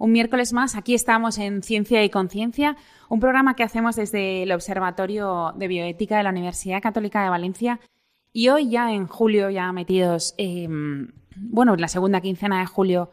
Un miércoles más, aquí estamos en Ciencia y Conciencia, un programa que hacemos desde el Observatorio de Bioética de la Universidad Católica de Valencia. Y hoy, ya en julio, ya metidos, bueno, en la segunda quincena de julio,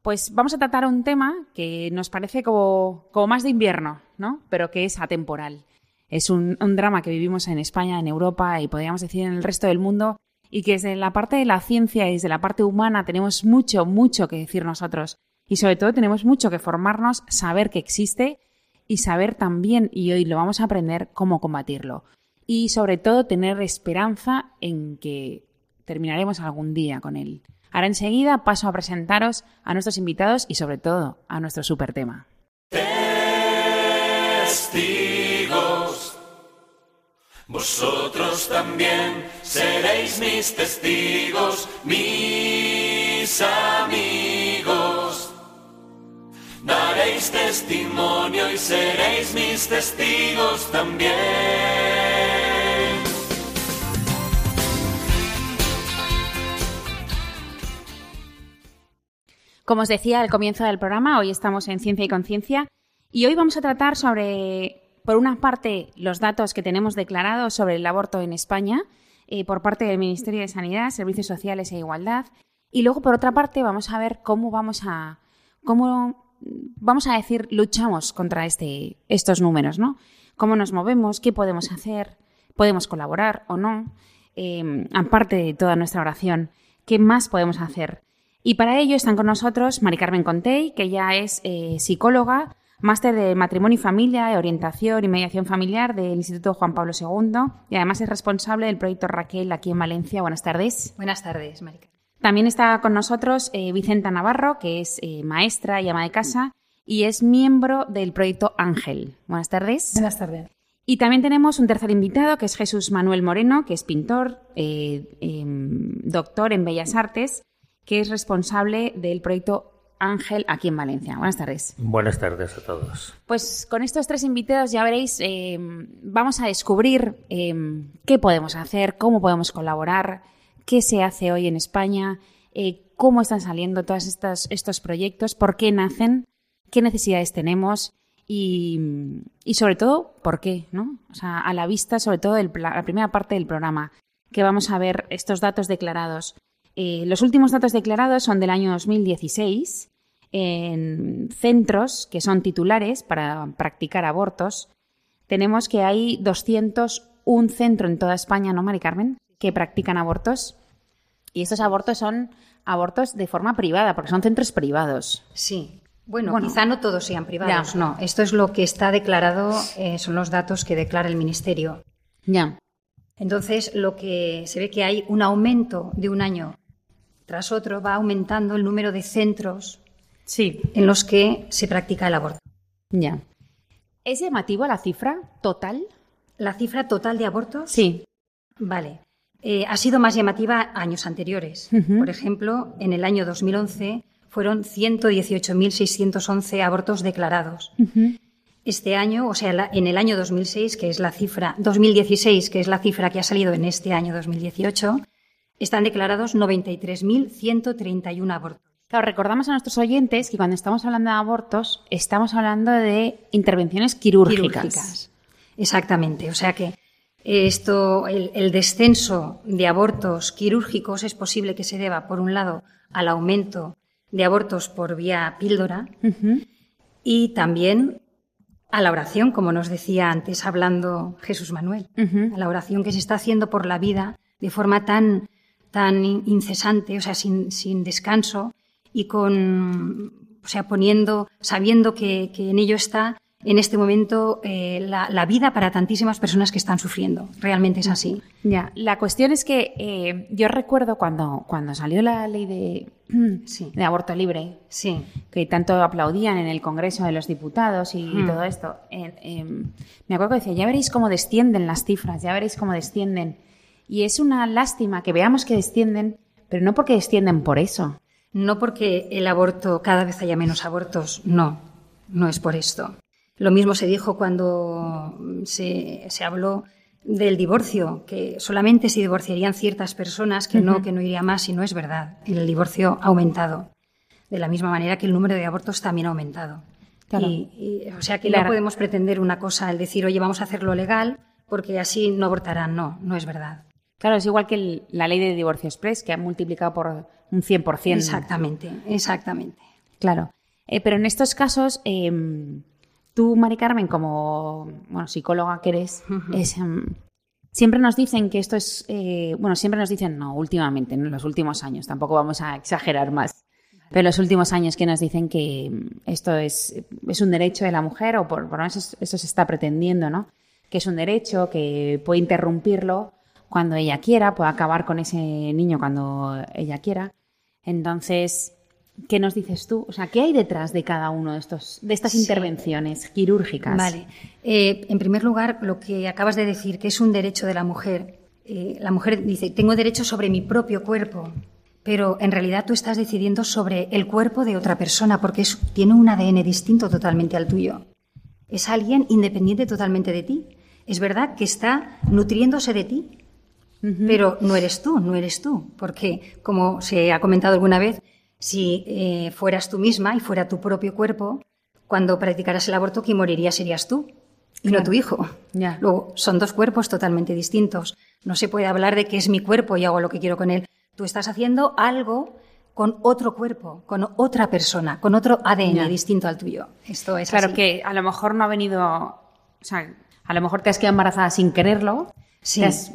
pues vamos a tratar un tema que nos parece como, más de invierno, ¿no? Pero que es atemporal. Es un, un drama que vivimos en España, en Europa y podríamos decir en el resto del mundo y que desde la parte de la ciencia y desde la parte humana tenemos mucho, mucho que decir nosotros. Y sobre todo tenemos mucho que formarnos, saber que existe y saber también, y hoy lo vamos a aprender, cómo combatirlo. Y sobre todo tener esperanza en que terminaremos algún día con él. Ahora enseguida paso a presentaros a nuestros invitados y sobre todo a nuestro super tema. Vosotros también seréis mis testigos, mis amigos. Testimonio y seréis mis testigos también. Como os decía al comienzo del programa, hoy estamos en Ciencia y Conciencia y hoy vamos a tratar sobre por una parte, los datos que tenemos declarados sobre el aborto en España eh, por parte del Ministerio de Sanidad, Servicios Sociales e Igualdad. Y luego, por otra parte, vamos a ver cómo vamos a, cómo, vamos a decir, luchamos contra este, estos números, ¿no? Cómo nos movemos, qué podemos hacer, podemos colaborar o no, eh, aparte de toda nuestra oración, qué más podemos hacer. Y para ello están con nosotros Mari Carmen Contey, que ya es eh, psicóloga, máster de matrimonio y familia, orientación y mediación familiar del Instituto Juan Pablo II y además es responsable del proyecto Raquel aquí en Valencia. Buenas tardes. Buenas tardes, Marica. También está con nosotros eh, Vicenta Navarro, que es eh, maestra y ama de casa y es miembro del proyecto Ángel. Buenas tardes. Buenas tardes. Y también tenemos un tercer invitado, que es Jesús Manuel Moreno, que es pintor, eh, em, doctor en Bellas Artes, que es responsable del proyecto Ángel aquí en Valencia. Buenas tardes. Buenas tardes a todos. Pues con estos tres invitados ya veréis, eh, vamos a descubrir eh, qué podemos hacer, cómo podemos colaborar, qué se hace hoy en España, eh, cómo están saliendo todos estos, proyectos, por qué nacen, qué necesidades tenemos y, sobre todo, por qué, ¿no? O sea, a la vista, sobre todo, la primera parte del programa, que vamos a ver estos datos declarados. Eh, los últimos datos declarados son del año 2016 en centros que son titulares para practicar abortos. Tenemos que hay 201 centros en toda España, ¿no, Mari Carmen?, que practican abortos. Y estos abortos son abortos de forma privada, porque son centros privados. Sí. Bueno, quizá no todos sean privados, no. Esto es lo que está declarado, eh, son los datos que declara el Ministerio. Ya. Entonces, lo que se ve que hay un aumento de un año tras otro va aumentando el número de centros sí. en los que se practica el aborto. Ya. ¿Es llamativo la cifra total? ¿La cifra total de abortos? Sí. Vale. Eh, ha sido más llamativa años anteriores. Por ejemplo, en el año 2011 fueron 118.611 abortos declarados. Este año, o sea, en el año 2006, que es la cifra 2016, que es la cifra que ha salido en este año 2018, están declarados 93.131 abortos. Claro, recordamos a nuestros oyentes que cuando estamos hablando de abortos, estamos hablando de intervenciones quirúrgicas. Exactamente. O sea que esto, el, descenso de abortos quirúrgicos es posible que se deba, por un lado, al aumento de abortos por vía píldora y también a la oración, como nos decía antes hablando Jesús Manuel, a la oración que se está haciendo por la vida de forma tan tan incesante, o sea, sin, sin descanso y con, o sea, poniendo, sabiendo que, en ello está en este momento eh, la, la, vida para tantísimas personas que están sufriendo. Realmente es así. Ya, la cuestión es que eh, yo recuerdo cuando, cuando salió la ley de, Sí. de aborto libre, Sí. que tanto aplaudían en el Congreso de los Diputados y, Hmm. todo esto, eh, me acuerdo que decía, ya veréis cómo descienden las cifras, ya veréis cómo descienden. Y es una lástima que veamos que descienden, pero no porque descienden por eso. No porque el aborto, cada vez haya menos abortos, no, no es por esto. Lo mismo se dijo cuando se, se habló del divorcio, que solamente se divorciarían ciertas personas, que no, que no iría más, y no es verdad. El divorcio ha aumentado. De la misma manera que el número de abortos también ha aumentado. Claro. Y, y, o sea que Claro. no podemos pretender una cosa, el decir, oye, vamos a hacerlo legal, porque así no abortarán. No, no es verdad. Claro, es igual que el- la ley de divorcio express, que ha multiplicado por un 100%. Exactamente, exactamente. Claro. Eh, pero en estos casos, eh, tú, Mari Carmen, como bueno, psicóloga que eres, es, em, siempre nos dicen que esto es, eh, bueno, siempre nos dicen, no, últimamente, en los últimos años, tampoco vamos a exagerar más, pero en los últimos años que nos dicen que em, esto es, es un derecho de la mujer, o por, por lo menos eso, eso se está pretendiendo, ¿no? Que es un derecho, que puede interrumpirlo cuando ella quiera, puede acabar con ese niño cuando ella quiera. Entonces, ¿qué nos dices tú? O sea, ¿qué hay detrás de cada uno de estos, de estas Sí. intervenciones quirúrgicas? Vale. Eh, en primer lugar, lo que acabas de decir, que es un derecho de la mujer. Eh, la mujer dice, tengo derecho sobre mi propio cuerpo, pero en realidad tú estás decidiendo sobre el cuerpo de otra persona porque es- tiene un ADN distinto totalmente al tuyo. Es alguien independiente totalmente de ti. Es verdad que está nutriéndose de ti, pero no eres tú, no eres tú, porque como se ha comentado alguna vez, si eh, fueras tú misma y fuera tu propio cuerpo, cuando practicaras el aborto, quien moriría serías tú y no tu hijo. Ya. Luego, son dos cuerpos totalmente distintos. No se puede hablar de que es mi cuerpo y hago lo que quiero con él. Tú estás haciendo algo con otro cuerpo, con otra persona, con otro ADN Ya. distinto al tuyo. Esto es Claro así. que a lo mejor no ha venido, o sea, a lo mejor te has quedado embarazada sin quererlo, Sí. has-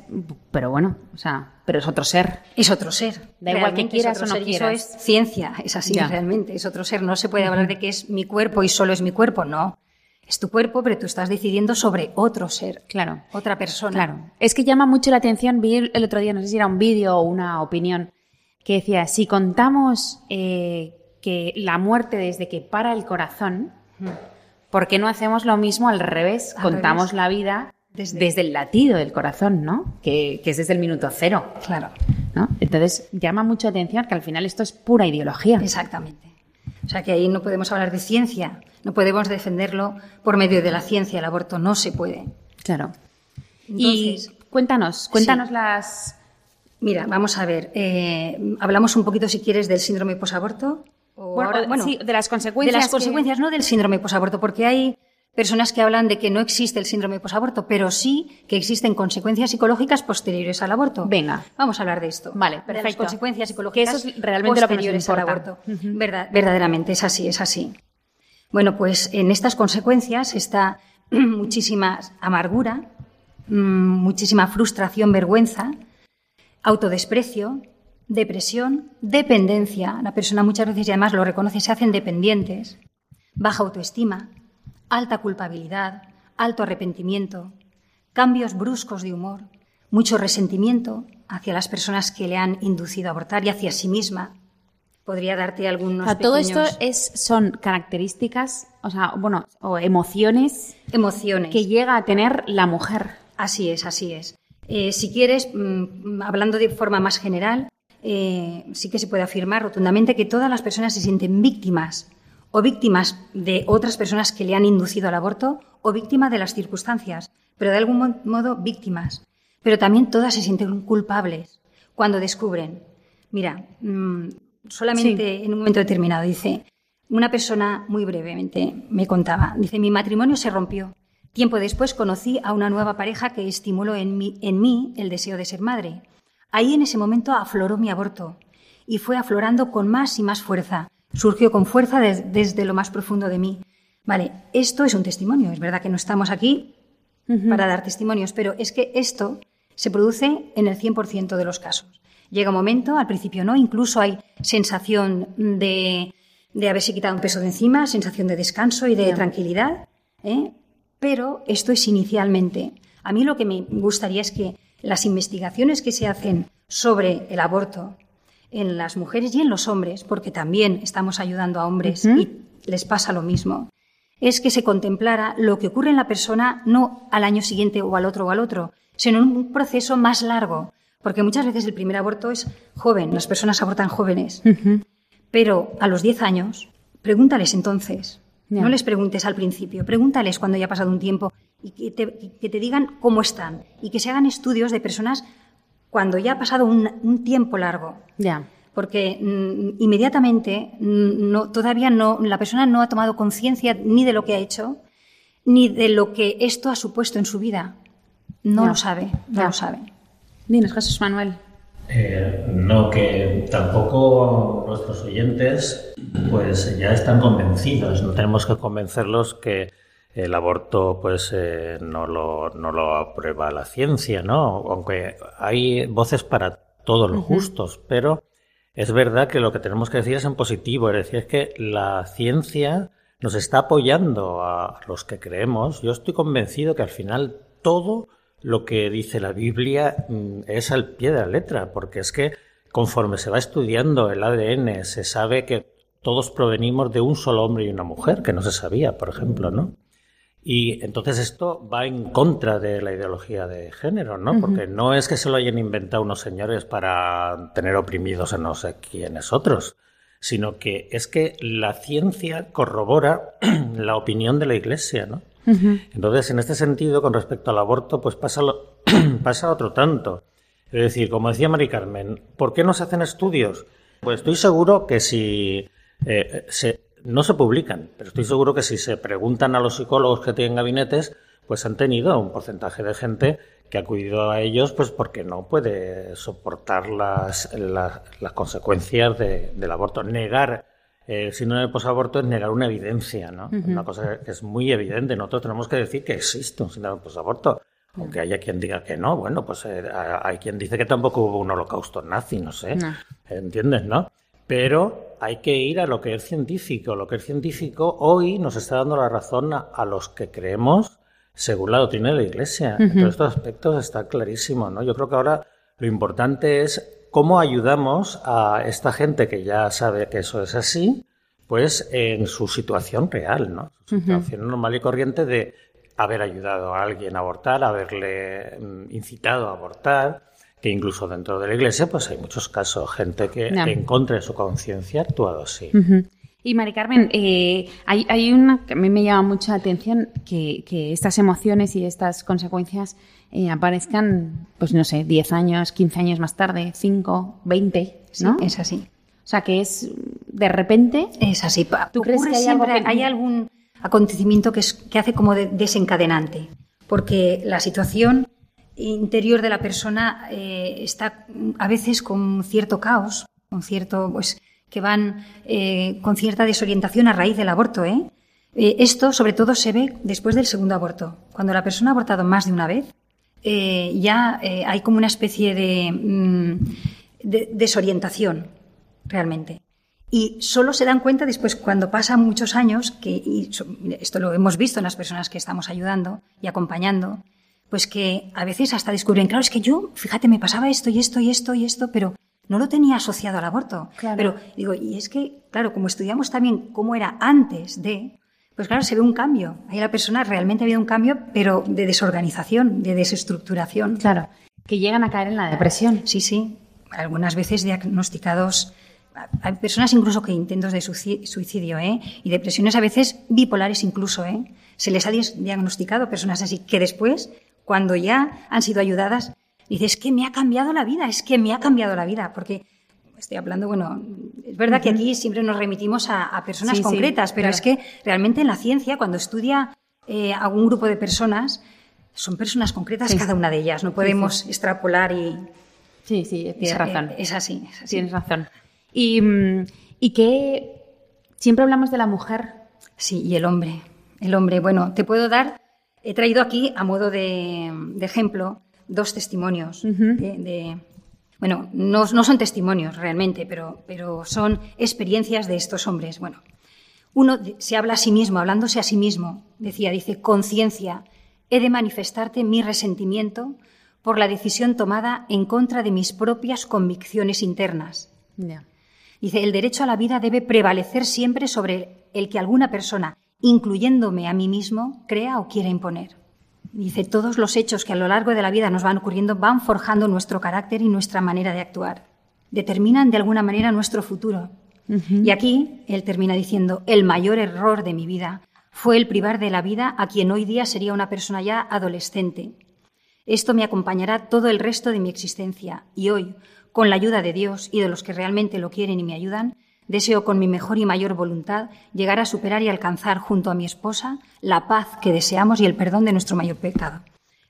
pero bueno, o sea, pero es otro ser. Es otro ser. Da igual que quieras es o no quieras. Eso es ciencia, es así Ya. realmente, es otro ser. No se puede hablar de que es mi cuerpo y solo es mi cuerpo, no. Es tu cuerpo, pero tú estás decidiendo sobre otro ser, Claro. otra persona. Claro. Es que llama mucho la atención, vi el el otro día, no sé si era un vídeo o una opinión, que decía, si contamos eh, que la muerte desde que para el corazón, ¿por qué no hacemos lo mismo al revés? Al contamos revés. la vida desde... Desde- el latido del corazón, ¿no? Que, que es desde el minuto cero, Claro, ¿no? Entonces llama mucho la atención que al final esto es pura ideología. exactamente. O sea que ahí no podemos hablar de ciencia, no podemos defenderlo por medio de la ciencia. El aborto no se puede. Claro. Entonces, y cuéntanos, cuéntanos Sí. las... mira, vamos a ver. eh, hablamos un poquito, si quieres, del síndrome posaborto. O Bueno, ahora- sí, de las consecuencias De las que- consecuencias, no del síndrome posaborto, porque hay personas que hablan de que no existe el síndrome posaborto, pero sí que existen consecuencias psicológicas posteriores al aborto. Venga. Vamos a hablar de esto. Vale, De las perfecto. consecuencias psicológicas Que eso es realmente lo que nos posteriores al aborto. Verdad- verdaderamente, es así, es así. Bueno, pues en estas consecuencias está muchísima amargura, mm, muchísima frustración, vergüenza, autodesprecio, depresión, dependencia. La persona muchas veces, y además lo reconoce, se hacen dependientes, baja autoestima, alta culpabilidad, alto arrepentimiento, cambios bruscos de humor, mucho resentimiento hacia las personas que le han inducido a abortar y hacia sí misma. Podría darte algunos O sea, todo esto es, son características, o sea, bueno, o emociones emociones. que llega a tener la mujer. Así es, así es. Eh, si quieres, mm, hablando de forma más general, eh, sí que se puede afirmar rotundamente que todas las personas se sienten víctimas o víctimas de otras personas que le han inducido al aborto o víctimas de las circunstancias, pero de algún mo- modo víctimas. Pero también todas se sienten culpables cuando descubren. Mira, mm, solamente en un momento determinado dice, una persona muy brevemente me contaba, dice, mi matrimonio se rompió. Tiempo después conocí a una nueva pareja que estimuló en mí, en mí el deseo de ser madre. Ahí en ese momento afloró mi aborto y fue aflorando con más y más fuerza. Surgió con fuerza des- desde lo más profundo de mí. Vale, esto es un testimonio. Es verdad que no estamos aquí para dar testimonios, pero es que esto se produce en el 100% de los casos. Llega un momento, al principio no, incluso hay sensación de, de haberse quitado un peso de encima, sensación de descanso y de tranquilidad. ¿eh? pero esto es inicialmente. A mí lo que me gustaría es que las investigaciones que se hacen sobre el aborto en las mujeres y en los hombres, porque también estamos ayudando a hombres y les pasa lo mismo, es que se contemplara lo que ocurre en la persona no al año siguiente o al otro o al otro, sino en un proceso más largo, porque muchas veces el primer aborto es joven, las personas abortan jóvenes, pero a los 10 años, pregúntales entonces, no les preguntes al principio, pregúntales cuando ya ha pasado un tiempo y que te, digan cómo están y que se hagan estudios de personas cuando ya ha pasado un, tiempo largo. Ya. Porque mm, inmediatamente mm, no, todavía no, la persona no ha tomado conciencia ni de lo que ha hecho, ni de lo que esto ha supuesto en su vida. No lo sabe, no lo sabe. Dinos, Jesús Manuel. Eh, no, que tampoco nuestros oyentes pues ya están convencidos. No tenemos que convencerlos que el aborto pues eh, no, lo, no lo aprueba la ciencia, ¿no? Aunque hay voces para todos los gustos, pero es verdad que lo que tenemos que decir es en positivo, es decir, es que la ciencia nos está apoyando a los que creemos. Yo estoy convencido que al final todo lo que dice la Biblia mm, es al pie de la letra, porque es que conforme se va estudiando el ADN, se sabe que todos provenimos de un solo hombre y una mujer, que no se sabía, por ejemplo, ¿no? Y entonces esto va en contra de la ideología de género, ¿no? Porque no es que se lo hayan inventado unos señores para tener oprimidos a no sé quiénes otros, sino que es que la ciencia corrobora la opinión de la Iglesia, ¿no? Entonces, en este sentido, con respecto al aborto, pues pasa, pasa otro tanto. Es decir, como decía Mari Carmen, ¿por qué no se hacen estudios? Pues estoy seguro que si eh, se, no se publican, pero estoy seguro que si se preguntan a los psicólogos que tienen gabinetes, pues han tenido un porcentaje de gente que ha acudido a ellos pues porque no puede soportar las, las, consecuencias del aborto. Negar el síndrome de posaborto es negar una evidencia, ¿no? Una cosa que es muy evidente. Nosotros tenemos que decir que existe un síndrome de posaborto. Aunque haya quien diga que no, bueno, pues eh, hay quien dice que tampoco hubo un holocausto nazi, no sé. ¿Entiendes, no? Pero hay que ir a lo que es científico. Lo que es científico hoy nos está dando la razón a, los que creemos según la doctrina de la Iglesia. En todos estos aspectos está clarísimo, ¿no? Yo creo que ahora lo importante es cómo ayudamos a esta gente que ya sabe que eso es así, pues en su situación real, ¿no? Su situación normal y corriente de haber ayudado a alguien a abortar, haberle mm, incitado a abortar, que incluso dentro de la iglesia pues hay muchos casos, gente que en contra de su conciencia ha actuado así. Y Mari Carmen, eh, hay, una que a mí me llama mucha atención que, estas emociones y estas consecuencias eh, aparezcan, pues no sé, 10 años, 15 años más tarde, 5, 20, ¿no? es así. O sea, que es de repente. Es así. ¿Tú crees que hay, hay algún acontecimiento que, es, que hace como desencadenante? Porque la situación interior de la persona eh, está a veces con cierto caos, con cierto, pues, que van eh, con cierta desorientación a raíz del aborto. ¿eh? ¿eh? esto, sobre todo, se ve después del segundo aborto. Cuando la persona ha abortado más de una vez, ya hay como una especie de, mm, desorientación, realmente. Y solo se dan cuenta después, cuando pasan muchos años, que y esto lo hemos visto en las personas que estamos ayudando y acompañando, pues que a veces hasta descubren, claro, es que yo, fíjate, me pasaba esto y esto y esto y esto, pero no lo tenía asociado al aborto. Claro. Pero digo, y es que, claro, como estudiamos también cómo era antes de, pues claro, se ve un cambio. Ahí la persona realmente ha habido un cambio, pero de desorganización, de desestructuración. Claro. Que llegan a caer en la depresión. Sí, sí. Algunas veces diagnosticados. Hay personas incluso que intentos de suicidio, ¿eh? Y depresiones a veces bipolares incluso, ¿eh? Se les ha diagnosticado personas así que después, cuando ya han sido ayudadas, dices, es que me ha cambiado la vida, es que me ha cambiado la vida, porque estoy hablando, bueno, es verdad que aquí siempre nos remitimos a, personas concretas, pero es que realmente en la ciencia, cuando estudia eh, a un grupo de personas, son personas concretas cada una de ellas, no podemos extrapolar y... Sí, sí, tienes razón. Es así, Tienes razón. Y, mm, y que siempre hablamos de la mujer. Sí, y el hombre. El hombre, bueno, te puedo dar, he traído aquí a modo de ejemplo dos testimonios de, bueno, no, no, son testimonios realmente, pero, pero son experiencias de estos hombres. Bueno, Uno se habla a sí mismo, hablándose a sí mismo. Decía, dice, conciencia, he de manifestarte mi resentimiento por la decisión tomada en contra de mis propias convicciones internas. Dice, el derecho a la vida debe prevalecer siempre sobre el que alguna persona, incluyéndome a mí mismo, crea o quiera imponer. Dice, todos los hechos que a lo largo de la vida nos van ocurriendo van forjando nuestro carácter y nuestra manera de actuar. Determinan de alguna manera nuestro futuro. Y aquí él termina diciendo, el mayor error de mi vida fue el privar de la vida a quien hoy día sería una persona ya adolescente. Esto me acompañará todo el resto de mi existencia y hoy, con la ayuda de Dios y de los que realmente lo quieren y me ayudan, deseo con mi mejor y mayor voluntad llegar a superar y alcanzar junto a mi esposa la paz que deseamos y el perdón de nuestro mayor pecado.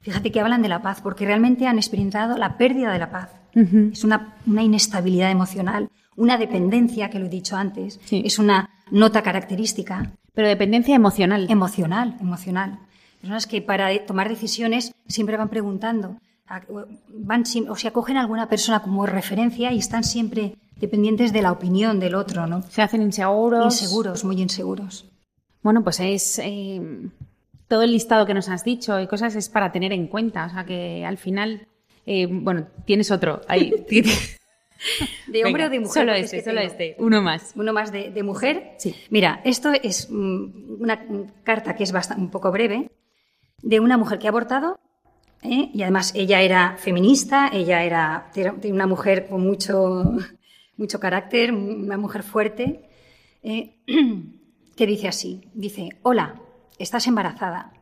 Fíjate que hablan de la paz porque realmente han experimentado la pérdida de la paz. Es una, inestabilidad emocional, una dependencia, que lo he dicho antes, es una nota característica. Pero dependencia emocional. Emocional, emocional. Personas que para tomar decisiones siempre van preguntando, van, o se acogen a alguna persona como referencia y están siempre dependientes de la opinión del otro, ¿no? Se hacen inseguros. Inseguros, muy inseguros. Bueno, pues es eh, todo el listado que nos has dicho y cosas es para tener en cuenta. O sea que al final, eh, bueno, tienes otro ahí. ¿De hombre o de mujer? Solo este, solo este. Uno más. Uno más de, mujer. Sí. Mira, esto es mm, una carta que es bastante, un poco breve, de una mujer que ha abortado ¿eh? y además ella era feminista, ella era una mujer con mucho, mucho carácter, una mujer fuerte, ¿eh? que dice así, dice, hola, estás embarazada,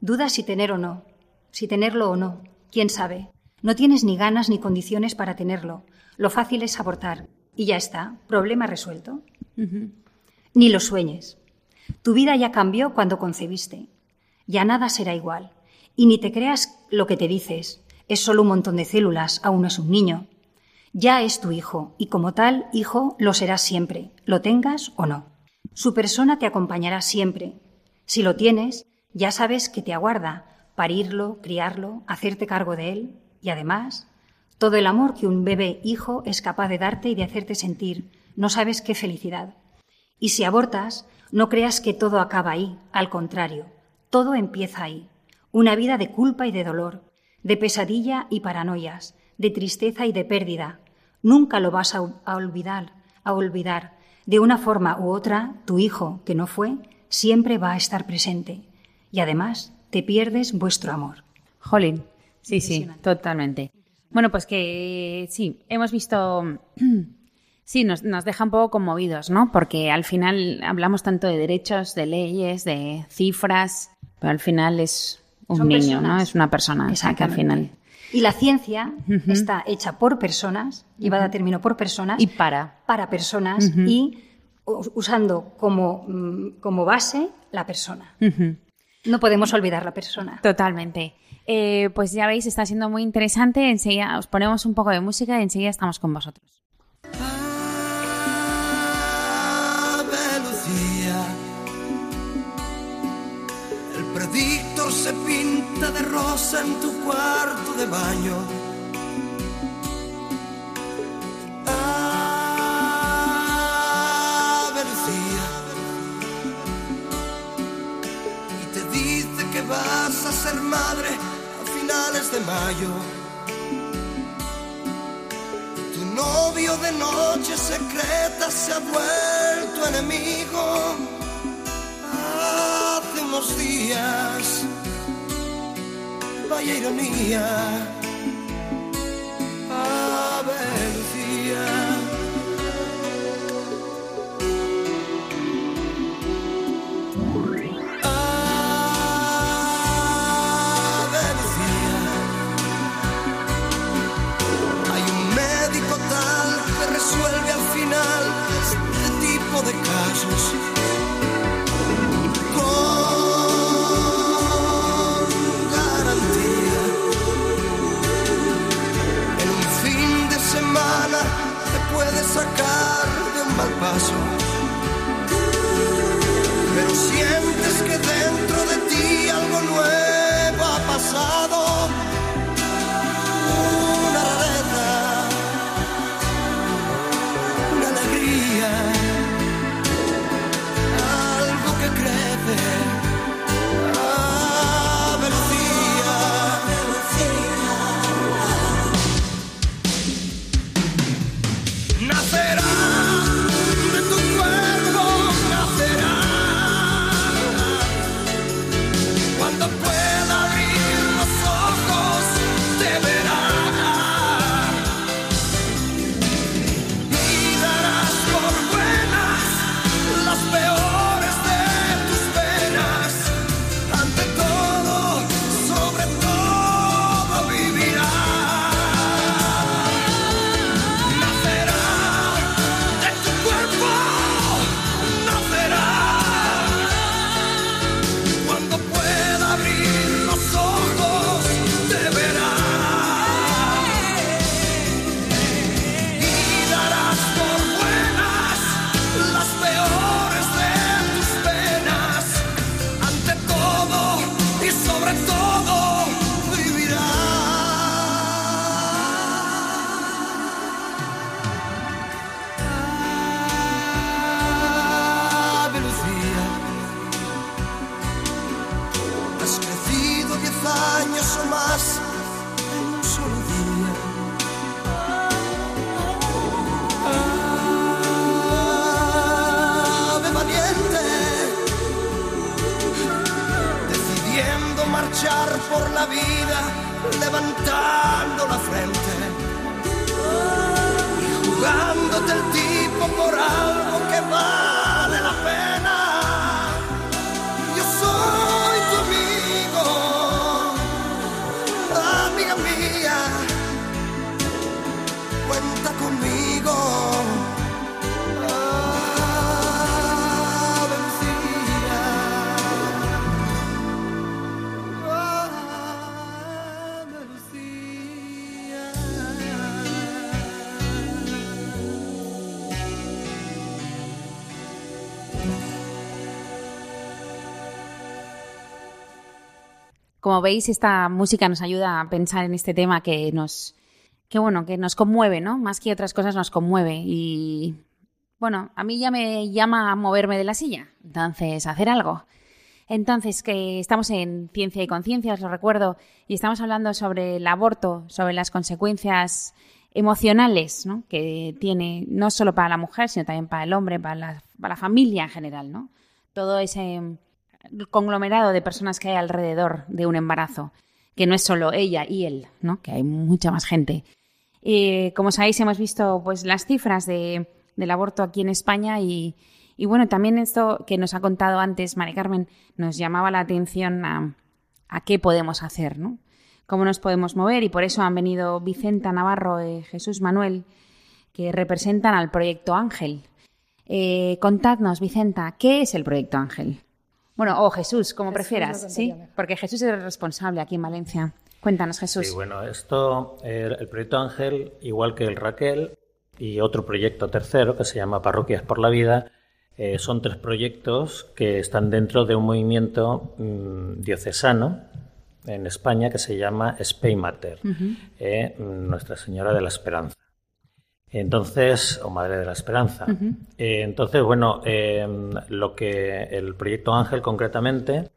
dudas si tener o no, si tenerlo o no, quién sabe, no tienes ni ganas ni condiciones para tenerlo, lo fácil es abortar y ya está, problema resuelto. Ni lo sueñes. Tu vida ya cambió cuando concebiste. Ya nada será igual. Y ni te creas lo que te dices. Es solo un montón de células, aún no es un niño. Ya es tu hijo, y como tal, hijo lo serás siempre, lo tengas o no. Su persona te acompañará siempre. Si lo tienes, ya sabes que te aguarda parirlo, criarlo, hacerte cargo de él y además todo el amor que un bebé hijo es capaz de darte y de hacerte sentir. No sabes qué felicidad. Y si abortas, no creas que todo acaba ahí, al contrario, todo empieza ahí. Una vida de culpa y de dolor, de pesadilla y paranoias, de tristeza y de pérdida. Nunca lo vas a, olvidar, a olvidar. De una forma u otra, tu hijo, que no fue, siempre va a estar presente. Y además, te pierdes vuestro amor. Jolín, sí, sí, totalmente. Bueno, pues que sí, hemos visto Sí, nos, nos, deja un poco conmovidos, ¿no? Porque al final hablamos tanto de derechos, de leyes, de cifras, pero al final es un niño, ¿no? Es una persona. O sea, que al final. Y la ciencia está hecha por personas, llevada a término por personas. Y para. Para personas y usando como, mm, como base la persona. No podemos olvidar la persona. Totalmente. Eh, pues ya veis, está siendo muy interesante. Enseguida os ponemos un poco de música y enseguida estamos con vosotros. En tu cuarto de baño. Ave Lucía. Y te dice que vas a ser madre a finales de mayo. Tu novio de noche secreta se ha vuelto enemigo unos días. Vaya ironía. A ver, Lucía. Hay un médico tal que resuelve al final este tipo de casos sacar de un mal paso. Pero sientes que dentro de ti algo nuevo ha pasado. Una rareza, una alegría. Ave Como veis, esta música nos ayuda a pensar en este tema que nos, que bueno, que nos conmueve, ¿no? Más que otras cosas nos conmueve y bueno, a mí ya me llama a moverme de la silla, entonces hacer algo. Entonces, que estamos en Ciencia y Conciencia, os lo recuerdo, y estamos hablando sobre el aborto, sobre las consecuencias emocionales ¿no? que tiene no solo para la mujer, sino también para el hombre, para la, para la familia en general, ¿no? Todo ese conglomerado de personas que hay alrededor de un embarazo, que no es solo ella y él, ¿no? Que hay mucha más gente. Eh, como sabéis, hemos visto pues las cifras de, del aborto aquí en España y, y, bueno, también esto que nos ha contado antes Mari Carmen nos llamaba la atención a, qué podemos hacer, ¿no? Cómo nos podemos mover y por eso han venido Vicenta Navarro y Jesús Manuel, que representan al Proyecto Ángel. Eh, contadnos, Vicenta, ¿qué es el Proyecto Ángel? Bueno, o Jesús, como Jesús prefieras, ¿sí? Porque Jesús es el responsable aquí en Valencia. Cuéntanos, Jesús. Sí, bueno, esto, el proyecto Ángel, igual que el Raquel y otro proyecto tercero que se llama Parroquias por la Vida, eh, son tres proyectos que están dentro de un movimiento mm, diocesano en España que se llama Speymater, eh, Nuestra Señora de la Esperanza. Entonces, o Madre de la Esperanza. Eh, entonces, bueno, eh, lo que el proyecto Ángel concretamente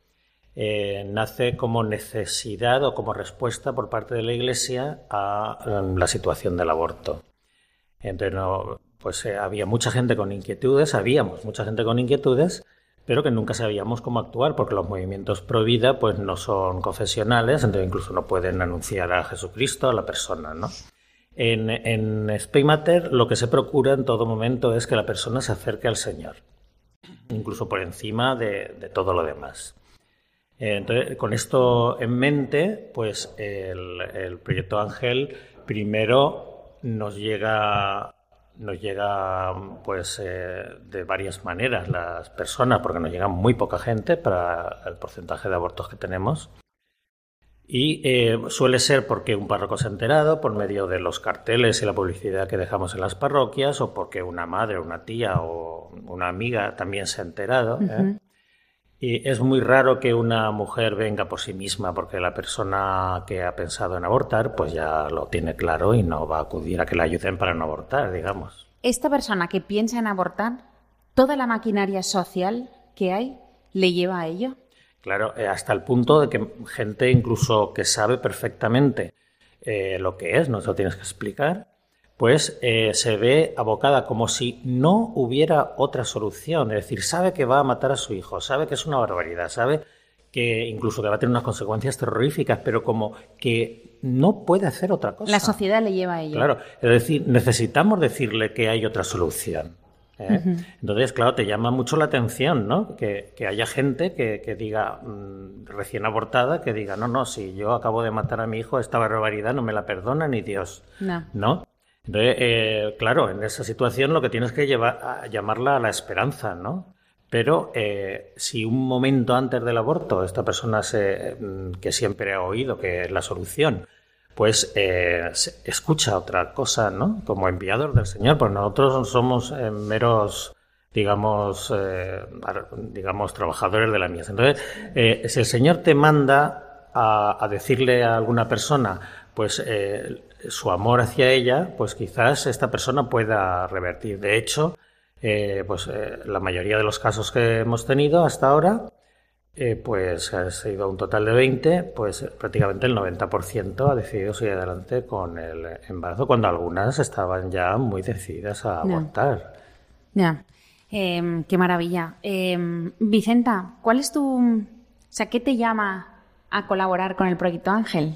eh, nace como necesidad o como respuesta por parte de la Iglesia a eh, la situación del aborto. Entonces, no, pues había mucha gente con inquietudes, habíamos mucha gente con inquietudes, pero que nunca sabíamos cómo actuar, porque los movimientos pro vida pues no son confesionales, entonces incluso no pueden anunciar a Jesucristo a la persona, ¿no? En, en lo que se procura en todo momento es que la persona se acerque al Señor, incluso por encima de, todo lo demás. Eh, Entonces, con esto en mente, pues el, el proyecto Ángel primero nos llega, nos llega pues eh, de varias maneras las personas, porque nos llega muy poca gente para el porcentaje de abortos que tenemos. Y eh, suele ser porque un párroco se ha enterado por medio de los carteles y la publicidad que dejamos en las parroquias, o porque una madre, una tía o una amiga también se ha enterado. ¿eh? Y es muy raro que una mujer venga por sí misma porque la persona que ha pensado en abortar pues ya lo tiene claro y no va a acudir a que la ayuden para no abortar, digamos. Esta persona que piensa en abortar, toda la maquinaria social que hay le lleva a ello? Claro, eh, hasta el punto de que gente incluso que sabe perfectamente eh, lo que es, no se lo tienes que explicar, pues eh, se ve abocada como si no hubiera otra solución. Es decir, sabe que va a matar a su hijo, sabe que es una barbaridad, sabe que incluso que va a tener unas consecuencias terroríficas, pero como que no puede hacer otra cosa. La sociedad le lleva a ello. Claro, es decir, necesitamos decirle que hay otra solución. ¿Eh? Entonces, claro, te llama mucho la atención, ¿no? Que, que haya gente que, que diga, mm, recién abortada, que diga, no, no, si yo acabo de matar a mi hijo, esta barbaridad no me la perdona ni Dios. No. ¿No? Entonces, eh, claro, en esa situación lo que tienes que llevar, a llamarla a la esperanza, ¿no? Pero eh, si un momento antes del aborto esta persona se, mm, que siempre ha oído que es la solución, pues eh, escucha otra cosa, ¿no? Como enviador del Señor, pues nosotros somos eh, meros, digamos, eh, digamos, trabajadores de la mies. Entonces, eh, si el Señor te manda a, a decirle a alguna persona, pues su amor hacia ella, pues quizás esta persona pueda revertir. De hecho, pues la mayoría de los casos que hemos tenido hasta ahora, eh, pues ha sido un total de 20, pues eh, prácticamente el 90% ha decidido seguir adelante con el embarazo, cuando algunas estaban ya muy decididas a No. abortar. Ya. Eh, qué maravilla. Eh, Vicenta, ¿cuál es tu. O sea, ¿qué te llama a colaborar con el proyecto Ángel?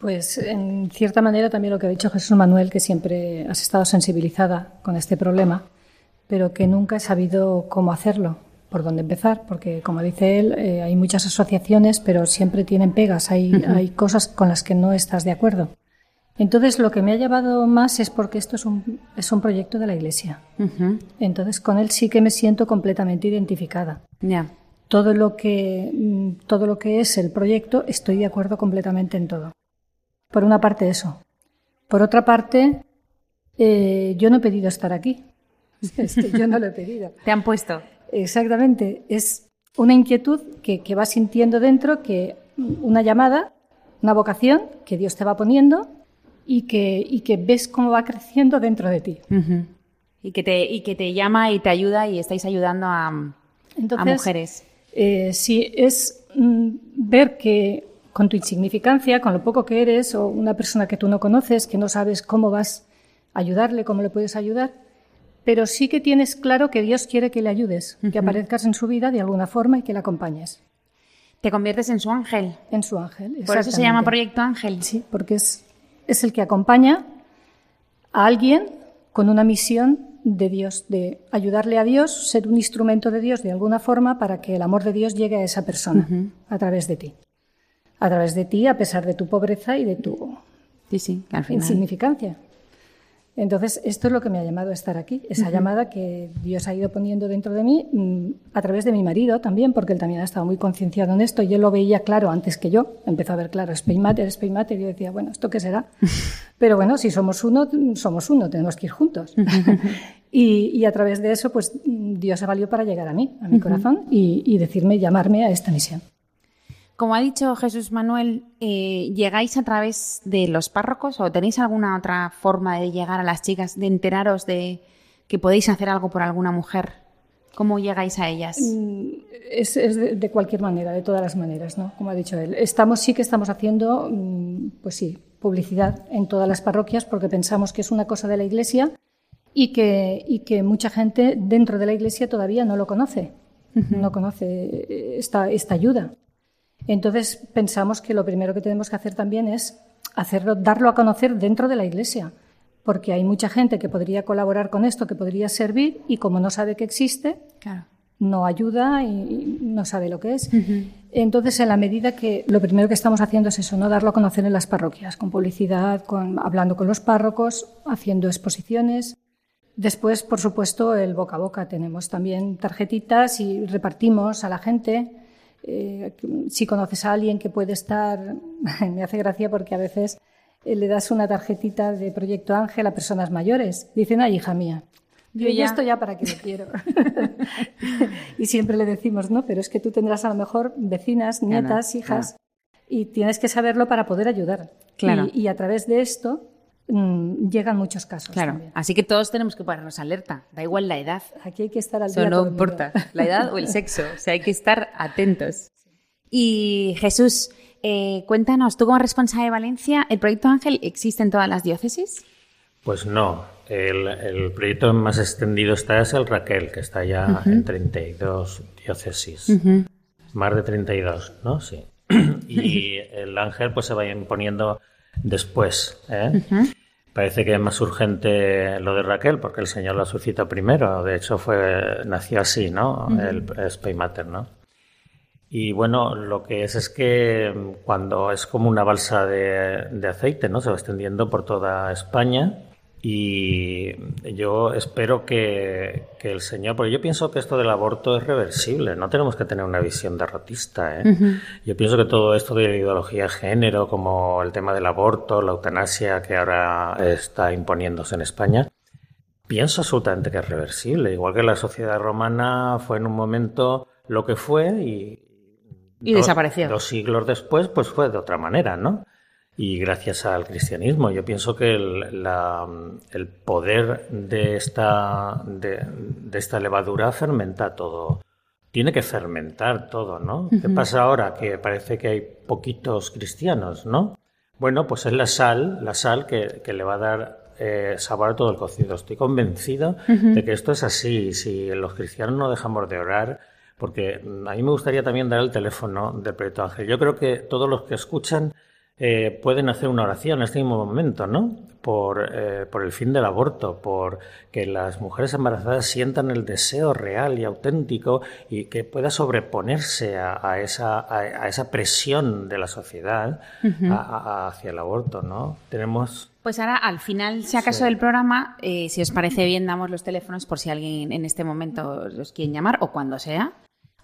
Pues en cierta manera también lo que ha dicho Jesús Manuel, que siempre has estado sensibilizada con este problema, pero que nunca he sabido cómo hacerlo, por dónde empezar, porque como dice él, eh, hay muchas asociaciones, pero siempre tienen pegas, hay, hay cosas con las que no estás de acuerdo. Entonces lo que me ha llevado más es porque esto es un, es un proyecto de la Iglesia. Entonces con él sí que me siento completamente identificada. Ya. Todo lo que, mm, todo lo que es el proyecto, estoy de acuerdo completamente en todo. Por una parte eso. Por otra parte, eh, yo no he pedido estar aquí. Es que yo no lo he pedido. ¿Te han puesto? Exactamente. Es una inquietud que, que vas sintiendo dentro, que una llamada, una vocación que Dios te va poniendo y que, y que ves cómo va creciendo dentro de ti. Y, que te, y que te llama y te ayuda y estáis ayudando a, a Entonces, mujeres. Eh, sí, es mm, ver que con tu insignificancia, con lo poco que eres, o una persona que tú no conoces, que no sabes cómo vas a ayudarle, cómo le puedes ayudar, pero sí que tienes claro que Dios quiere que le ayudes, que aparezcas en su vida de alguna forma y que le acompañes Te conviertes en su ángel. en su ángel. Por eso se llama. Proyecto Ángel. Sí, porque es, es el que acompaña a alguien con una misión de Dios, de ayudarle a Dios, ser un instrumento de Dios de alguna forma para que el amor de Dios llegue a esa persona a través de ti. A través de ti, a pesar de tu pobreza y de tu Sí, sí, al final. insignificancia. Entonces, esto es lo que me ha llamado a estar aquí, esa llamada que Dios ha ido poniendo dentro de mí mm, a través de mi marido también, porque él también ha estado muy concienciado en esto y él lo veía claro antes que yo. Empezó a ver claro, es Paymater, es Paymater, y yo decía, bueno, ¿esto qué será? Pero bueno, si somos uno, somos uno, tenemos que ir juntos. y, y a través de eso, pues mm, Dios se valió para llegar a mí, a mi corazón, y, y decirme, llamarme a esta misión. Como ha dicho Jesús Manuel, eh, ¿llegáis a través de los párrocos o tenéis alguna otra forma de llegar a las chicas, de enteraros de que podéis hacer algo por alguna mujer? ¿Cómo llegáis a ellas? Es, es de, de cualquier manera, de todas las maneras, ¿no? Como ha dicho él. Estamos, sí que estamos haciendo, mm, pues sí, publicidad en todas las parroquias porque pensamos que es una cosa de la Iglesia y que, y que mucha gente dentro de la Iglesia todavía no lo conoce, no conoce esta, esta ayuda. Entonces pensamos que lo primero que tenemos que hacer también es hacerlo, darlo a conocer dentro de la Iglesia, porque hay mucha gente que podría colaborar con esto, que podría servir y como no sabe que existe, Claro. no ayuda y no sabe lo que es. Entonces, en la medida que lo primero que estamos haciendo es eso, no darlo a conocer en las parroquias, con publicidad, con, hablando con los párrocos, haciendo exposiciones. Después, por supuesto, el boca a boca. Tenemos también tarjetitas y repartimos a la gente. Eh, si conoces a alguien que puede estar, me hace gracia porque a veces eh, le das una tarjetita de Proyecto Ángel a personas mayores. Dicen, ay, hija mía, Yo ya esto ya para qué lo quiero. y siempre le decimos, no, pero es que tú tendrás a lo mejor vecinas, Claro, nietas, hijas, y tienes que saberlo para poder ayudar. Claro. Y, y a través de esto, mm, llegan muchos casos. Claro, también. así que todos tenemos que ponernos alerta, da igual la edad. Aquí hay que estar al Eso no importa, la edad o el sexo, o sea, hay que estar atentos. Y Jesús, eh, cuéntanos, tú como responsable de Valencia, ¿el proyecto Ángel existe en todas las diócesis? Pues no. El, el proyecto más extendido está es el Raquel, que está ya en 32 diócesis. Más de 32, ¿no? Sí. y el Ángel pues se va imponiendo después. ¿eh? Parece que es más urgente lo de Raquel, porque el Señor la suscitó primero. De hecho, fue nació así, ¿no? El Spay Mater, ¿no? Y bueno, lo que es es que mm, cuando es como una balsa de, de aceite, ¿no? Se va extendiendo por toda España. Y yo espero que, que el Señor, porque yo pienso que esto del aborto es reversible, no tenemos que tener una visión derrotista. ¿eh? Yo pienso que todo esto de la ideología de género, como el tema del aborto, la eutanasia que ahora está imponiéndose en España, pienso absolutamente que es reversible. Igual que la sociedad romana fue en un momento lo que fue y, Y do- desapareció. Dos siglos después, pues fue de otra manera, ¿no? Y gracias al cristianismo, yo pienso que el, la- el poder de esta, de, de esta levadura fermenta todo. Tiene que fermentar todo, ¿no? ¿Qué pasa ahora? Que parece que hay poquitos cristianos, ¿no? Bueno, pues es la sal, la sal que, que le va a dar eh, sabor a todo el cocido. Estoy convencido de que esto es así. Si los cristianos no dejamos de orar, porque a mí me gustaría también dar el teléfono del Proyecto Ángel. Yo creo que todos los que escuchan eh, pueden hacer una oración en este mismo momento, ¿no? Por, eh, por el fin del aborto, por que las mujeres embarazadas sientan el deseo real y auténtico y que pueda sobreponerse a, a esa, a, a esa presión de la sociedad hacia el aborto, ¿no? Tenemos Pues ahora, al final, si acaso Sí. del programa, eh, si os parece bien, damos los teléfonos por si alguien en este momento los quiere llamar o cuando sea,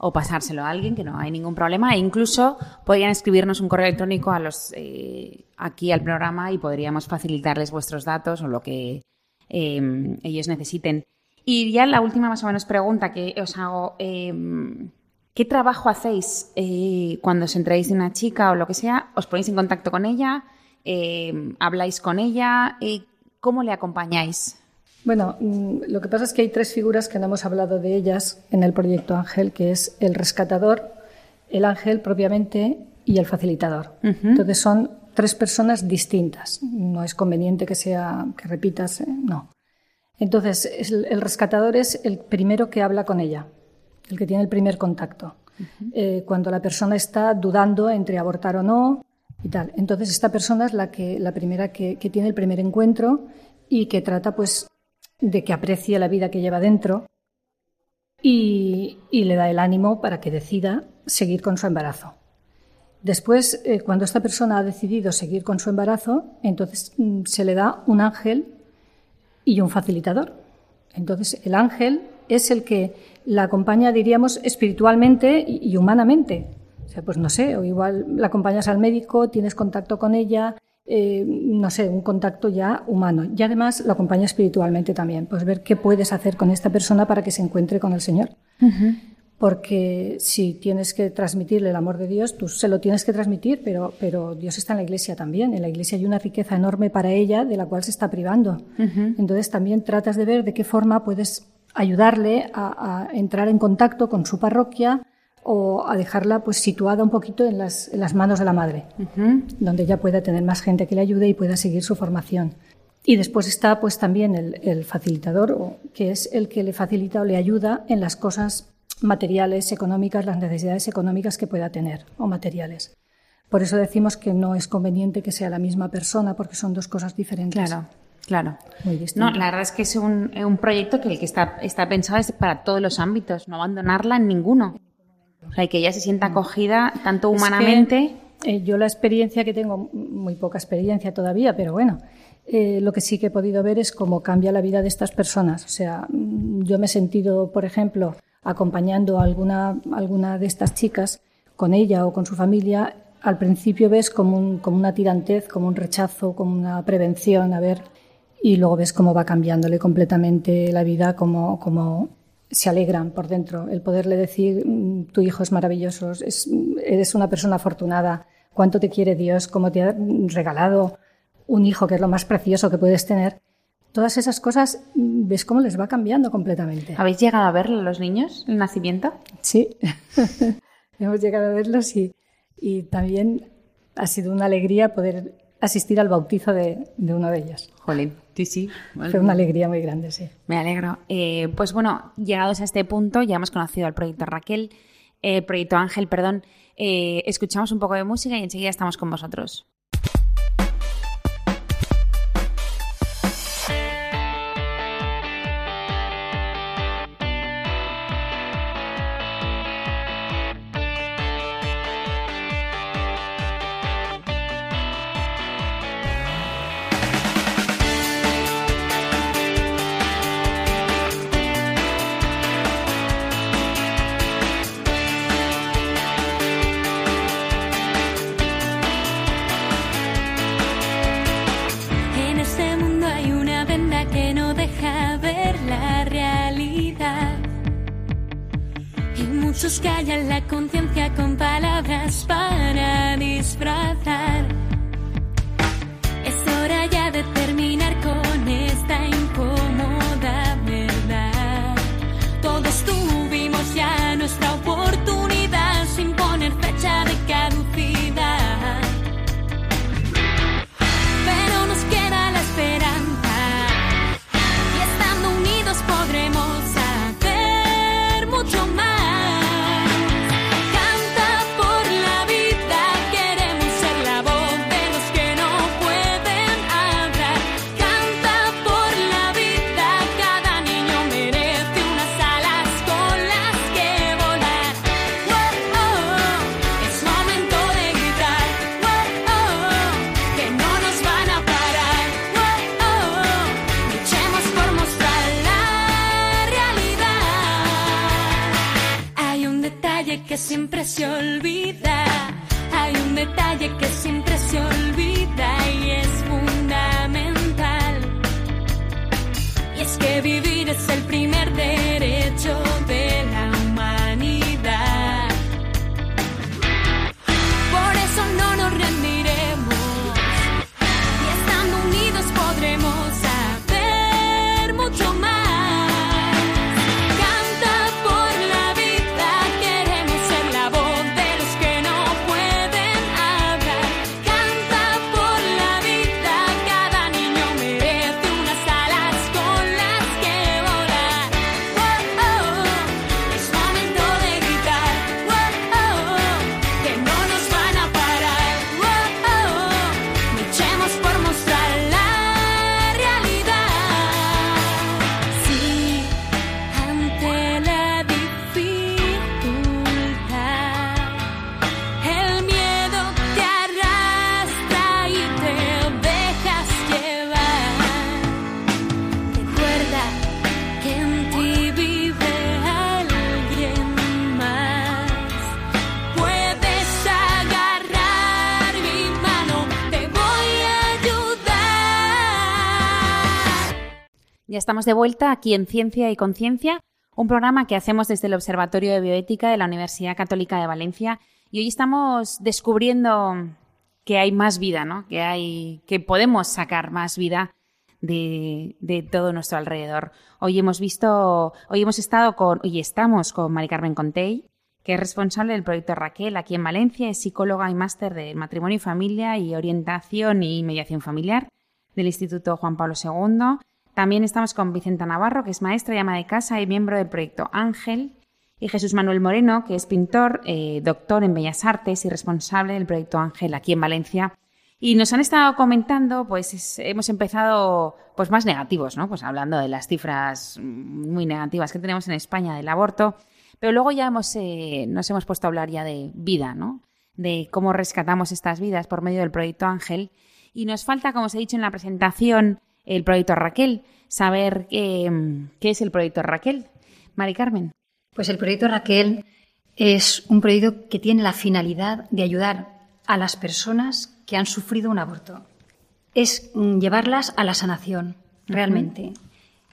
o pasárselo a alguien, que no hay ningún problema. E incluso podrían escribirnos un correo electrónico a los eh, aquí al programa y podríamos facilitarles vuestros datos o lo que eh, ellos necesiten. Y ya la última más o menos pregunta que os hago. eh, ¿Qué trabajo hacéis eh, cuando os entráis de una chica o lo que sea? ¿Os ponéis en contacto con ella? Eh, ¿Habláis con ella? Eh, ¿Cómo le acompañáis? Bueno, mm, lo que pasa es que hay tres figuras que no hemos hablado de ellas en el proyecto Ángel, que es el rescatador, el ángel propiamente y el facilitador. Entonces son tres personas distintas. No es conveniente que sea que repitas, eh, no. Entonces es el, el rescatador es el primero que habla con ella, el que tiene el primer contacto. Eh, cuando la persona está dudando entre abortar o no y tal. Entonces esta persona es la que la primera que, que tiene el primer encuentro y que trata pues de que aprecie la vida que lleva dentro y, le da el ánimo para que decida seguir con su embarazo. Después, eh, cuando esta persona ha decidido seguir con su embarazo, entonces mm, se le da un ángel y un facilitador. Entonces, el ángel es el que la acompaña, diríamos, espiritualmente y, y humanamente. O sea, pues no sé, o igual la acompañas al médico, tienes contacto con ella, eh, no sé, un contacto ya humano. Y además la acompaña espiritualmente también, pues ver qué puedes hacer con esta persona para que se encuentre con el Señor. Porque si tienes que transmitirle el amor de Dios, tú se lo tienes que transmitir, pero, pero Dios está en la iglesia también. En la iglesia hay una riqueza enorme para ella de la cual se está privando. Entonces también tratas de ver de qué forma puedes ayudarle a, a entrar en contacto con su parroquia o a dejarla pues situada un poquito en las, en las manos de la madre, donde ella pueda tener más gente que le ayude y pueda seguir su formación. Y después está pues también el, el facilitador, que es el que le facilita o le ayuda en las cosas materiales, económicas, las necesidades económicas que pueda tener o materiales. Por eso decimos que no es conveniente que sea la misma persona, porque son dos cosas diferentes. Claro, claro. Muy. No, la verdad es que es un, un proyecto que el que está, está pensado es para todos los ámbitos, no abandonarla en ninguno. O sea, y que ella se sienta acogida tanto Es que, humanamente. eh, yo la experiencia que tengo, muy poca experiencia todavía, pero bueno, eh, lo que sí que he podido ver es cómo cambia la vida de estas personas. O sea, mm, yo me he sentido, por ejemplo, acompañando a alguna, alguna de estas chicas con ella o con su familia. Al principio ves como, un- como una tirantez, como un rechazo, como una prevención, a ver, y luego ves cómo va cambiándole completamente la vida, cómo, cómo se alegran por dentro. El poderle decir, "Mm, tu hijo es maravilloso, es- eres una persona afortunada, cuánto te quiere Dios, cómo te ha regalado un hijo, que es lo más precioso que puedes tener, todas esas cosas, mm, ves cómo les va cambiando completamente. ¿Habéis llegado a ver los niños, el nacimiento? Sí, hemos llegado a verlos y, y también ha sido una alegría poder asistir al bautizo de, de uno de ellos. Jolín, sí, sí. Fue una alegría muy grande, sí. Me alegro. Eh, pues bueno, llegados a este punto, ya hemos conocido al proyecto Raquel, el proyecto Ángel, perdón. Eh, escuchamos un poco de música y enseguida estamos con vosotros. Estamos de vuelta aquí en Ciencia y Conciencia, un programa que hacemos desde el Observatorio de Bioética de la Universidad Católica de Valencia. Y hoy estamos descubriendo que hay más vida, ¿no? Que hay, que podemos sacar más vida de, de todo nuestro alrededor. Hoy hemos visto, hoy hemos estado con, hoy estamos con Mari Carmen Contey, que es responsable del proyecto Raquel aquí en Valencia, es psicóloga y máster de matrimonio y familia y orientación y mediación familiar del Instituto Juan Pablo II. También estamos con Vicenta Navarro, que es maestra y ama de casa y miembro del proyecto Ángel, y Jesús Manuel Moreno, que es pintor, eh, doctor en Bellas Artes y responsable del proyecto Ángel aquí en Valencia. Y nos han estado comentando, pues es- hemos empezado pues más negativos, ¿no? Pues hablando de las cifras muy negativas que tenemos en España del aborto, pero luego ya hemos, eh, nos hemos puesto a hablar ya de vida, ¿no? De cómo rescatamos estas vidas por medio del proyecto Ángel. Y nos falta, como os he dicho en la presentación, el proyecto Raquel, saber qué, qué es el proyecto Raquel. Mari Carmen. Pues el proyecto Raquel es un proyecto que tiene la finalidad de ayudar a las personas que han sufrido un aborto. Es mm, llevarlas a la sanación, realmente.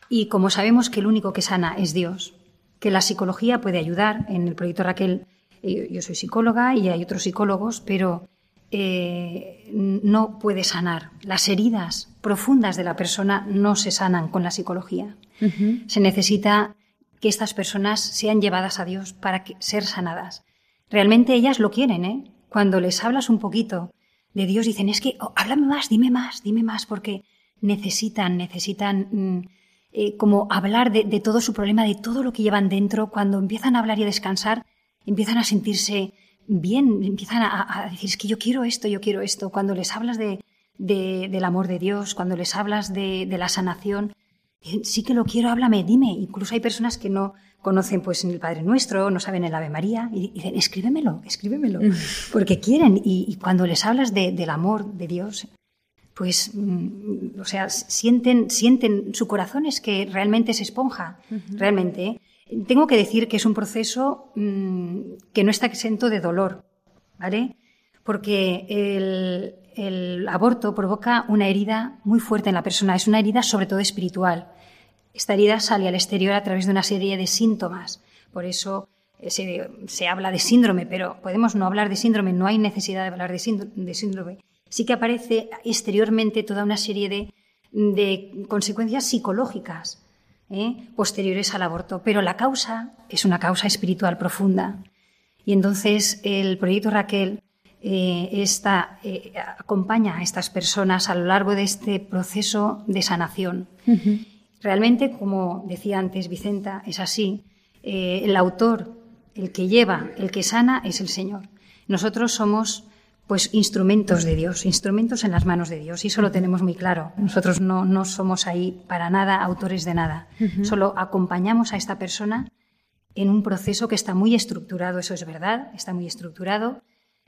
Y como sabemos que el único que sana es Dios, que la psicología puede ayudar, en el proyecto Raquel eh, yo soy psicóloga y hay otros psicólogos, pero eh, no puede sanar. Las heridas profundas de la persona no se sanan con la psicología. Se necesita que estas personas sean llevadas a Dios para que- ser sanadas. Realmente ellas lo quieren, ¿eh? Cuando les hablas un poquito de Dios, dicen, es que, oh, háblame más, dime más, dime más, porque necesitan, necesitan mm, eh, como hablar de, de todo su problema, de todo lo que llevan dentro. Cuando empiezan a hablar y a descansar, empiezan a sentirse bien, empiezan a, a decir, es que yo quiero esto, yo quiero esto. Cuando les hablas de, de- del amor de Dios, cuando les hablas de, de la sanación, dicen, sí que lo quiero, háblame, dime. Incluso hay personas que no conocen pues el Padre Nuestro, no saben el Ave María, y dicen, escríbemelo, escríbemelo, porque quieren. Y, y cuando les hablas de- del amor de Dios, pues, mm, o sea, sienten, sienten, su corazón es que realmente es esponja, realmente. ¿eh? Tengo que decir que es un proceso mm, que no está exento de dolor, ¿vale? Porque el, aborto provoca una herida muy fuerte en la persona, es una herida sobre todo espiritual. Esta herida sale al exterior a través de una serie de síntomas, por eso eh, se, se habla de síndrome, pero podemos no hablar de síndrome, no hay necesidad de hablar de síndrome. De. Sí que aparece exteriormente toda una serie de, de consecuencias psicológicas ¿eh? posteriores al aborto, pero la causa es una causa espiritual profunda. Y entonces el proyecto Raquel eh, está, eh, acompaña a estas personas a lo largo de este proceso de sanación. Realmente, como decía antes Vicenta, es así. Eh, el autor, el que lleva, el que sana, es el Señor. Nosotros somos pues instrumentos de Dios, instrumentos en las manos de Dios, y eso lo tenemos muy claro. Nosotros no, no somos ahí para nada autores de nada, solo acompañamos a esta persona en un proceso que está muy estructurado, eso es verdad, está muy estructurado.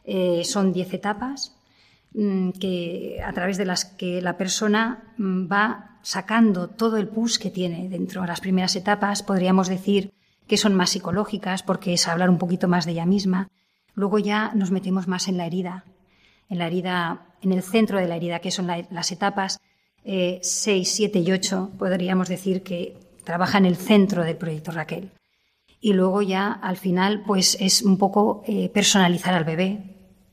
Eh, son diez etapas mm, que, a través de las que la persona mm, va sacando todo el pus que tiene dentro. Las primeras etapas podríamos decir que son más psicológicas porque es hablar un poquito más de ella misma. Luego ya nos metemos más en la herida, en la herida, en el centro de la herida, que son la- las etapas 6, 7 y 8, podríamos decir que trabaja en el centro del proyecto Raquel. Y luego ya al final, pues es un poco eh, personalizar al bebé.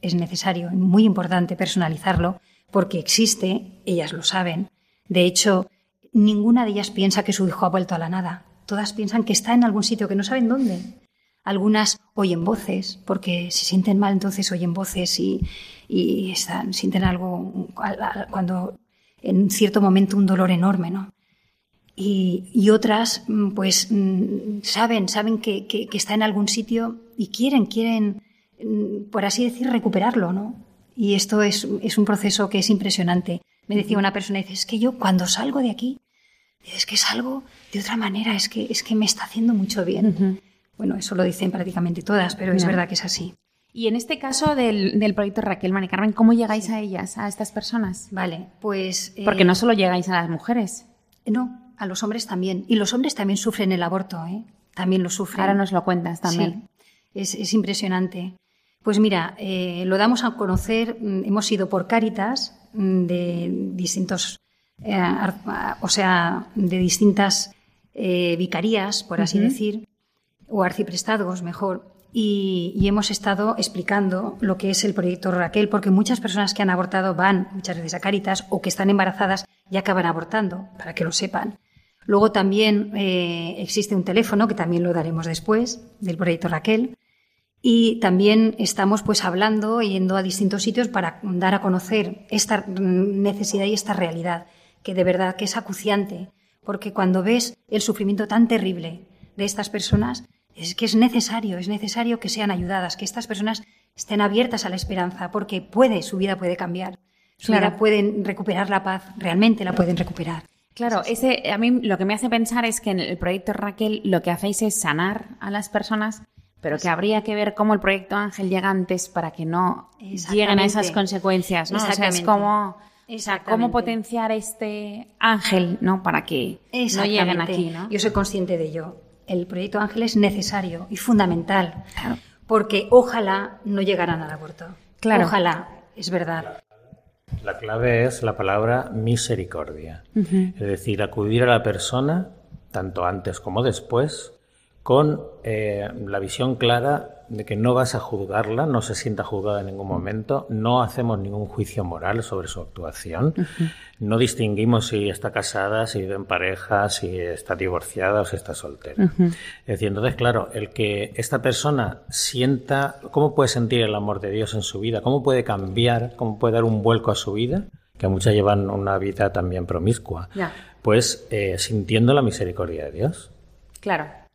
Es necesario, muy importante personalizarlo, porque existe, ellas lo saben. De hecho, ninguna de ellas piensa que su hijo ha vuelto a la nada. Todas piensan que está en algún sitio que no saben dónde. Algunas oyen voces, porque se sienten mal, entonces oyen voces y, y están, sienten algo al- al- cuando en cierto momento un dolor enorme, ¿no? Y, y otras, mm, pues, mm, saben, saben que, que- que está en algún sitio y quieren, quieren, mm, por así decir, recuperarlo, ¿no? Y esto es, es un proceso que es impresionante. Me decía una persona, dice, es que yo cuando salgo de aquí, es que salgo de otra manera, es que, es que me está haciendo mucho bien. Bueno, eso lo dicen prácticamente todas, pero es verdad que es así. Y en este caso del, del proyecto Raquel, Mari Carmen, ¿cómo llegáis a ellas, a estas personas? Vale, pues... eh, Porque no solo llegáis a las mujeres. No, a los hombres también. Y los hombres también sufren el aborto, ¿eh? También lo sufren. Ahora nos lo cuentas también. Sí, es, es impresionante. Pues mira, eh, lo damos a conocer, mm, hemos ido por Cáritas mm, de distintos, eh, o sea, de distintas eh, vicarías, por así decir, o arciprestados, mejor, y, hemos estado explicando lo que es el proyecto Raquel, porque muchas personas que han abortado van muchas veces a Cáritas o que están embarazadas y acaban abortando, para que lo sepan. Luego también eh, existe un teléfono, que también lo daremos después, del proyecto Raquel. Y también estamos pues hablando, yendo a distintos sitios para dar a conocer esta necesidad y esta realidad, que de verdad que es acuciante, porque cuando ves el sufrimiento tan terrible de estas personas, es que es necesario, es necesario que sean ayudadas, que estas personas estén abiertas a la esperanza, porque puede, su vida puede cambiar, su Claro. vida pueden recuperar la paz, realmente la pueden recuperar. Claro, ese, a mí lo que me hace pensar es que en el proyecto Raquel lo que hacéis es sanar a las personas, pero que habría que ver cómo el proyecto Ángel llega antes para que no lleguen a esas consecuencias, ¿no? O sea, es como, o sea, Exactamente. cómo potenciar este ángel, ¿no? Para que no lleguen aquí, ¿no? Yo soy consciente de ello. El proyecto Ángel es necesario y fundamental, Claro. porque ojalá no llegaran al aborto. Claro. Ojalá, es verdad. La clave es la palabra misericordia. Es decir, acudir a la persona, tanto antes como después, con eh, la visión clara de que no vas a juzgarla, no se sienta juzgada en ningún momento, no hacemos ningún juicio moral sobre su actuación, no distinguimos si está casada, si vive en pareja, si está divorciada o si está soltera. Es decir, entonces, claro, el que esta persona sienta, ¿cómo puede sentir el amor de Dios en su vida? ¿Cómo puede cambiar? ¿Cómo puede dar un vuelco a su vida? Que muchas llevan una vida también promiscua. Pues eh, sintiendo la misericordia de Dios. Claro.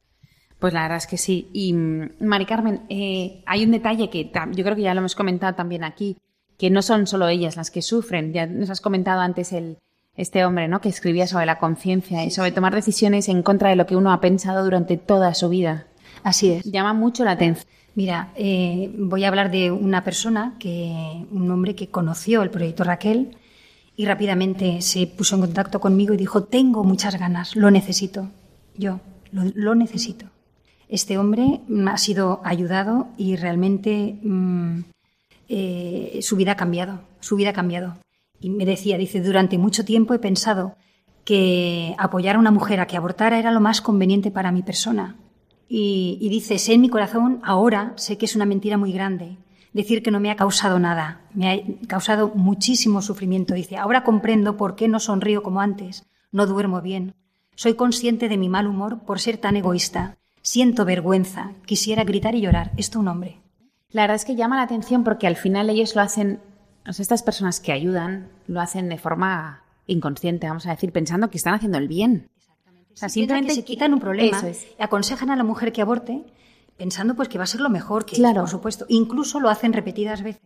Pues la verdad es que sí. Y, mm, Mari Carmen, eh, hay un detalle que yo creo que ya lo hemos comentado también aquí, que no son solo ellas las que sufren. Ya nos has comentado antes el, este hombre, ¿no? Que escribía sobre la conciencia y sobre tomar decisiones en contra de lo que uno ha pensado durante toda su vida. Así es. Llama mucho la atención. Mira, eh, voy a hablar de una persona, que, un hombre que conoció el proyecto Raquel y rápidamente se puso en contacto conmigo y dijo, tengo muchas ganas, lo necesito. Yo, lo, lo necesito. Este hombre ha sido ayudado y realmente mm, eh, su vida ha cambiado, su vida ha cambiado. Y me decía, dice, durante mucho tiempo he pensado que apoyar a una mujer a que abortara era lo más conveniente para mi persona. Y, y dice, sé en mi corazón, ahora sé que es una mentira muy grande. Decir que no me ha causado nada, me ha causado muchísimo sufrimiento. Dice, ahora comprendo por qué no sonrío como antes, no duermo bien. Soy consciente de mi mal humor por ser tan egoísta. Siento vergüenza, quisiera gritar y llorar. Esto un hombre. La verdad es que llama la atención porque al final ellos lo hacen, o sea, estas personas que ayudan, lo hacen de forma inconsciente, vamos a decir, pensando que están haciendo el bien. O sea, Simplemente simplemente se quitan un problema, Eso es. aconsejan a la mujer que aborte, pensando pues que va a ser lo mejor, que Claro. por supuesto, incluso lo hacen repetidas veces,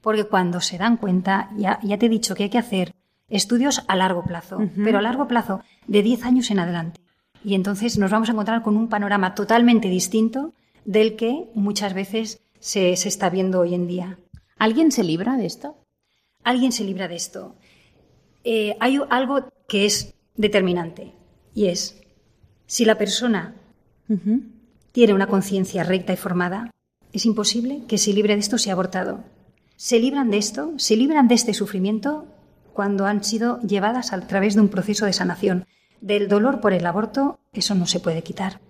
porque cuando se dan cuenta, ya, ya te he dicho que hay que hacer estudios a largo plazo, pero a largo plazo, de 10 años en adelante. Y entonces nos vamos a encontrar con un panorama totalmente distinto del que muchas veces se, se está viendo hoy en día. ¿Alguien se libra de esto? Alguien se libra de esto. Eh, hay algo que es determinante y es si la persona tiene una conciencia recta y formada, es imposible que se libre de esto si ha abortado. Se libran de esto, se libran de este sufrimiento cuando han sido llevadas a través de un proceso de sanación. Del dolor por el aborto, eso no se puede quitar.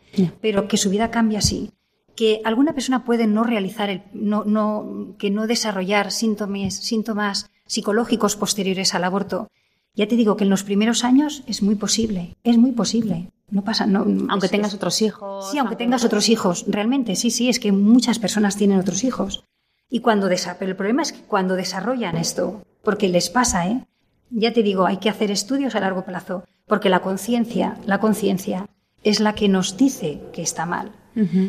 Pero que su vida cambia sí. Que alguna persona puede no realizar, el, no, no, que no desarrollar síntomas, síntomas psicológicos posteriores al aborto. Ya te digo que en los primeros años es muy posible, es muy posible. No pasa, no, Aunque es- tengas otros hijos. Sí, aunque tengas otros hijos, realmente, sí, sí, es que muchas personas tienen otros hijos. Y cuando pero el problema es que cuando desarrollan esto, porque les pasa, ¿eh? Ya te digo, hay que hacer estudios a largo plazo, porque la conciencia, la conciencia es la que nos dice que está mal.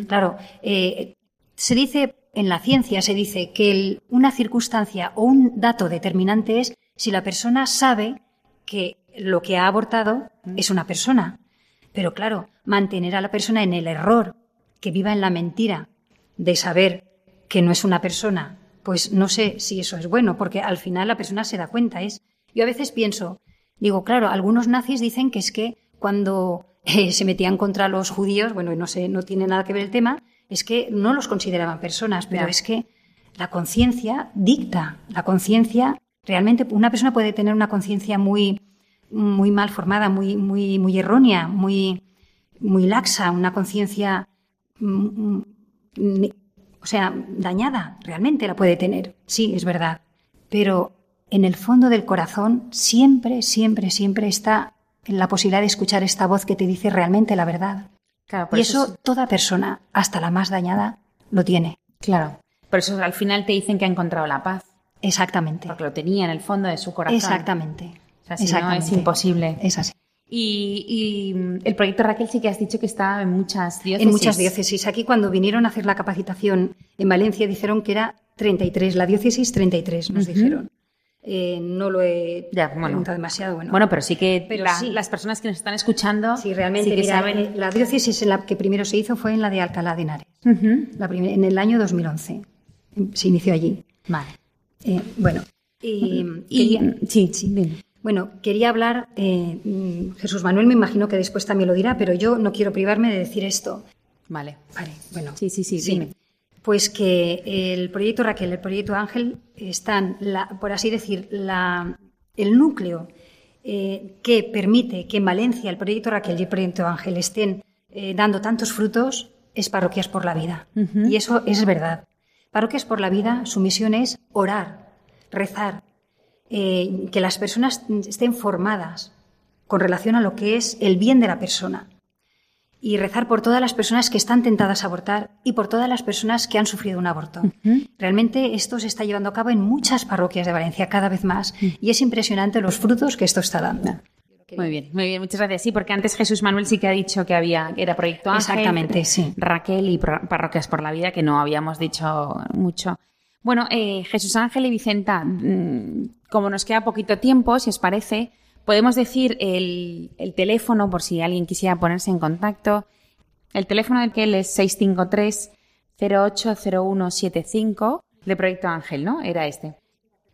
Claro, eh, se dice en la ciencia se dice que el- una circunstancia o un dato determinante es si la persona sabe que lo que ha abortado es una persona. Pero claro, mantener a la persona en el error, que viva en la mentira de saber que no es una persona, pues no sé si eso es bueno, porque al final la persona se da cuenta. Es, yo a veces pienso, digo, claro, algunos nazis dicen que es que cuando eh, se metían contra los judíos, bueno, no sé, no tiene nada que ver el tema, es que no los consideraban personas, pero Ya. es que la conciencia dicta, la conciencia, realmente una persona puede tener una conciencia muy, muy mal formada, muy, muy, muy errónea, muy, muy laxa, una conciencia, mm, mm, o sea, dañada, realmente la puede tener, sí, es verdad, pero en el fondo del corazón siempre, siempre, siempre está la posibilidad de escuchar esta voz que te dice realmente la verdad. Claro, por Y eso es- toda persona, hasta la más dañada, lo tiene. claro. Por eso al final te dicen que ha encontrado la paz, Exactamente. porque lo tenía en el fondo de su corazón. Exactamente. O sea, si no, Exactamente. es imposible. Es así. Y, y, mm, el proyecto Raquel sí que has dicho que está en muchas diócesis. En muchas diócesis. Aquí cuando vinieron a hacer la capacitación en Valencia dijeron que era 33, la diócesis 33, nos dijeron. Eh, no lo he Ya, bueno. preguntado demasiado. Bueno, Bueno, pero sí que Pero la- sí. las personas que nos están escuchando sí, realmente sí que mira, saben. eh, la diócesis en la que primero se hizo fue en la de Alcalá de Henares, la en el año 2011. Se inició allí. Vale. Eh, bueno, y, Y, quería- sí. Bueno, quería hablar, eh, mm, Jesús Manuel me imagino que después también lo dirá, pero yo no quiero privarme de decir esto. Vale. Vale, bueno. Sí, sí, sí, dime. Pues que el proyecto Raquel, el proyecto Ángel, están, la, por así decir, la, el núcleo eh, que permite que en Valencia el proyecto Raquel y el proyecto Ángel estén eh, dando tantos frutos es Parroquias por la Vida. Y eso es verdad. Parroquias por la Vida, su misión es orar, rezar, eh, que las personas estén formadas con relación a lo que es el bien de la persona. Y rezar por todas las personas que están tentadas a abortar y por todas las personas que han sufrido un aborto. Realmente esto se está llevando a cabo en muchas parroquias de Valencia cada vez más y es impresionante los frutos que esto está dando. Muy bien, muy bien, muchas gracias. Sí, porque antes Jesús Manuel sí que ha dicho que había era Proyecto Ángel, Exactamente, sí. Raquel y Parroquias por la Vida, que no habíamos dicho mucho. Bueno, eh, Jesús Ángel y Vicenta, mm, como nos queda poquito tiempo, si os parece, podemos decir el, el teléfono por si alguien quisiera ponerse en contacto. El teléfono del que él es 653 080175 de Proyecto Ángel, ¿no? Era este.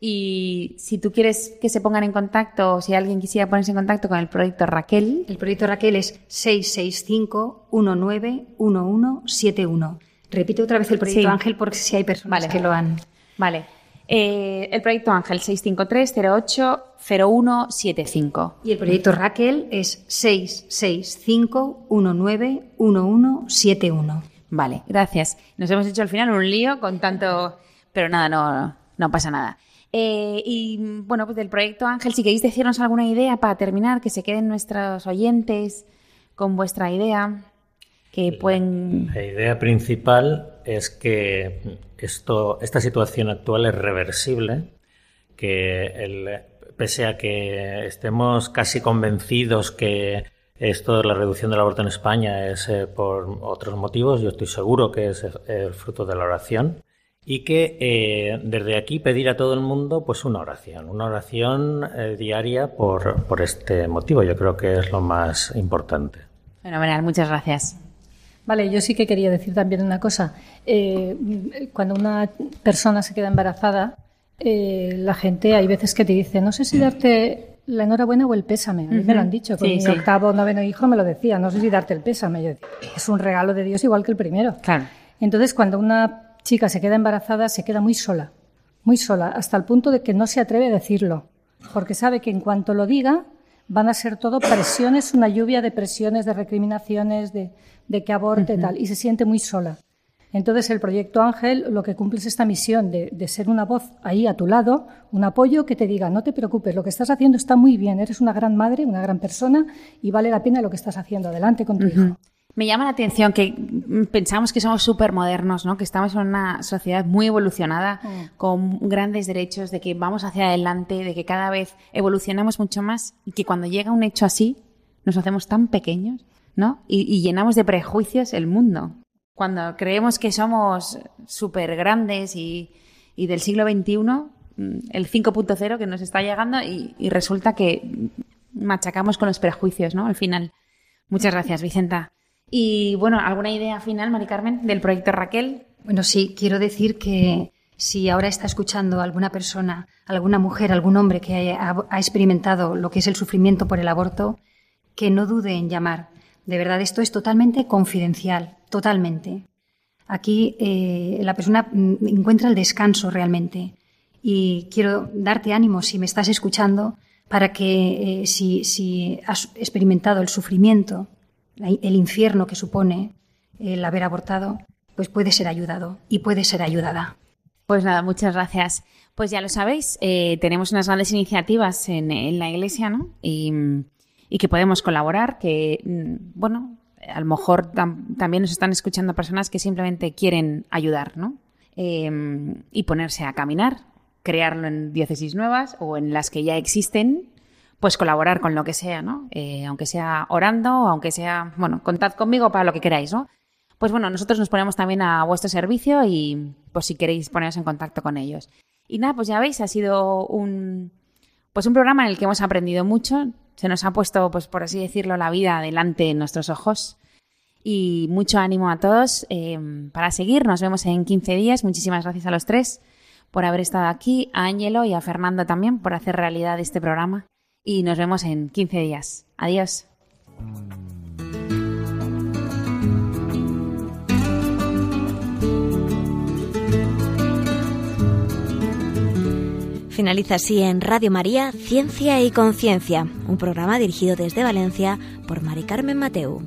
Y si tú quieres que se pongan en contacto, o si alguien quisiera ponerse en contacto con el proyecto Raquel, El proyecto Raquel es 665-191171. Repite otra vez el proyecto Sí. Ángel porque si hay personas Vale. que lo han... vale. Eh, el proyecto Ángel 653-080175. Y el proyecto Raquel es 665-191171. Vale, gracias. Nos hemos hecho al final un lío con tanto. Pero nada, no, no pasa nada. Eh, y bueno, pues del proyecto Ángel, si queréis decirnos alguna idea para terminar, que se queden nuestros oyentes con vuestra idea, que pueden. La idea principal es que esto, esta situación actual es reversible, que el- pese a que estemos casi convencidos que esto de la reducción del aborto en España es eh, por otros motivos, yo estoy seguro que es el fruto de la oración y que eh, desde aquí pedir a todo el mundo pues una oración, una oración eh, diaria por, por este motivo. Yo creo que es lo más importante. Fenomenal, muchas gracias. Vale, yo sí que quería decir también una cosa. Eh, cuando una persona se queda embarazada, eh, la gente hay veces que te dice, no sé si darte la enhorabuena o el pésame. A mí me lo han dicho. Con Sí, mi sí. octavo, noveno hijo me lo decía, no sé si darte el pésame. Yo es un regalo de Dios igual que el primero. Claro. Entonces, cuando una chica se queda embarazada, se queda muy sola, muy sola, hasta el punto de que no se atreve a decirlo, porque sabe que en cuanto lo diga, van a ser todo presiones, una lluvia de presiones, de recriminaciones, de, de que aborte, tal, y se siente muy sola. Entonces, el proyecto Ángel lo que cumple es esta misión de, de ser una voz ahí a tu lado, un apoyo que te diga, no te preocupes, lo que estás haciendo está muy bien, eres una gran madre, una gran persona y vale la pena lo que estás haciendo. Adelante con tu hijo. Me llama la atención que mm, pensamos que somos súper modernos, ¿no? Que estamos en una sociedad muy evolucionada, con grandes derechos, de que vamos hacia adelante, de que cada vez evolucionamos mucho más y que cuando llega un hecho así nos hacemos tan pequeños, ¿no? Y, y llenamos de prejuicios el mundo. Cuando creemos que somos súper grandes y, y del siglo XXI, mm, el 5.0 que nos está llegando y, y resulta que machacamos con los prejuicios, ¿no? Al final. Muchas gracias, Vicenta. Y bueno, ¿alguna idea final, Mari Carmen, del proyecto Raquel? Bueno, sí, quiero decir que si ahora está escuchando alguna persona, alguna mujer, algún hombre que ha, ha experimentado lo que es el sufrimiento por el aborto, que no dude en llamar. De verdad, esto es totalmente confidencial, totalmente. Aquí eh, la persona mm, encuentra el descanso realmente. Y quiero darte ánimo, si me estás escuchando, para que eh, si, si has experimentado el sufrimiento, el infierno que supone el haber abortado, pues puede ser ayudado y puede ser ayudada. Pues nada, muchas gracias. Pues ya lo sabéis, eh, tenemos unas grandes iniciativas en, la iglesia, ¿no? Y, que podemos colaborar, que, mm, bueno, a lo mejor tam- también nos están escuchando personas que simplemente quieren ayudar, ¿no? Eh, y ponerse a caminar, crearlo en diócesis nuevas o en las que ya existen, pues colaborar con lo que sea, ¿no? Eh, aunque sea orando, aunque sea, bueno, contad conmigo para lo que queráis, ¿no? Pues bueno, nosotros nos ponemos también a vuestro servicio y pues si queréis poneros en contacto con ellos. Y nada, pues ya veis, ha sido un pues un programa en el que hemos aprendido mucho. Se nos ha puesto, pues por así decirlo, la vida delante en nuestros ojos. Y mucho ánimo a todos eh, para seguir. Nos vemos en 15 días. Muchísimas gracias a los tres por haber estado aquí, a Ángelo y a Fernando también por hacer realidad este programa. Y nos vemos en 15 días. Adiós. Finaliza así en Radio María Ciencia y Conciencia, un programa dirigido desde Valencia por Mari Carmen Mateu.